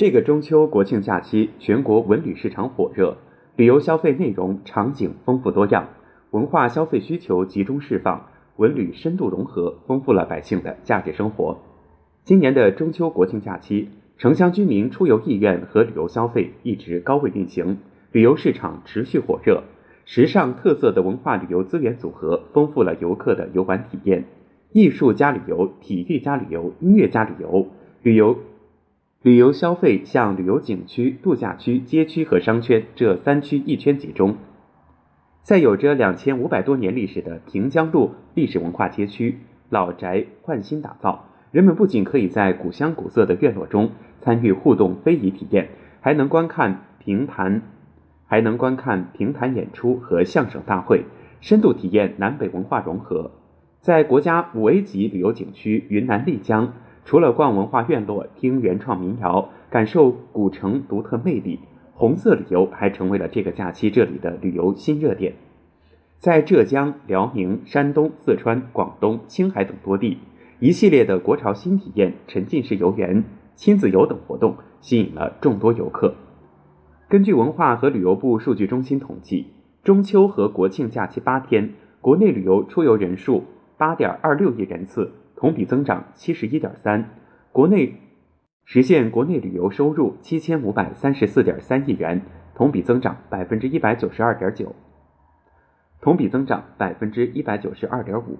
这个中秋国庆假期，全国文旅市场火热，旅游消费内容场景丰富多样，文化消费需求集中释放，文旅深度融合，丰富了百姓的假日生活。今年的中秋国庆假期，城乡居民出游意愿和旅游消费一直高位运行，旅游市场持续火热。时尚特色的文化旅游资源组合，丰富了游客的游玩体验。艺术加旅游、体育加旅游、音乐加旅游，旅游。旅游消费向旅游景区、度假区、街区和商圈这三区一圈集中。在有着两千五百多年历史的平江路历史文化街区，老宅换新打造，人们不仅可以在古香古色的院落中参与互动非遗体验，还能观看评弹，还能观看评弹演出和相声大会，深度体验南北文化融合。在国家五 A 级旅游景区云南丽江。除了逛文化院落、听原创民谣、感受古城独特魅力，红色旅游还成为了这个假期这里的旅游新热点。在浙江、辽宁、山东、四川、广东、青海等多地，一系列的国潮新体验、沉浸式游园、亲子游等活动吸引了众多游客。根据文化和旅游部数据中心统计，中秋和国庆假期八天，国内旅游出游人数八点二六亿人次。同比增长七十一点三，国内实现国内旅游收入七千五百三十四点三亿元，同比增长百分之一百九十二点九，同比增长百分之一百九十二点五。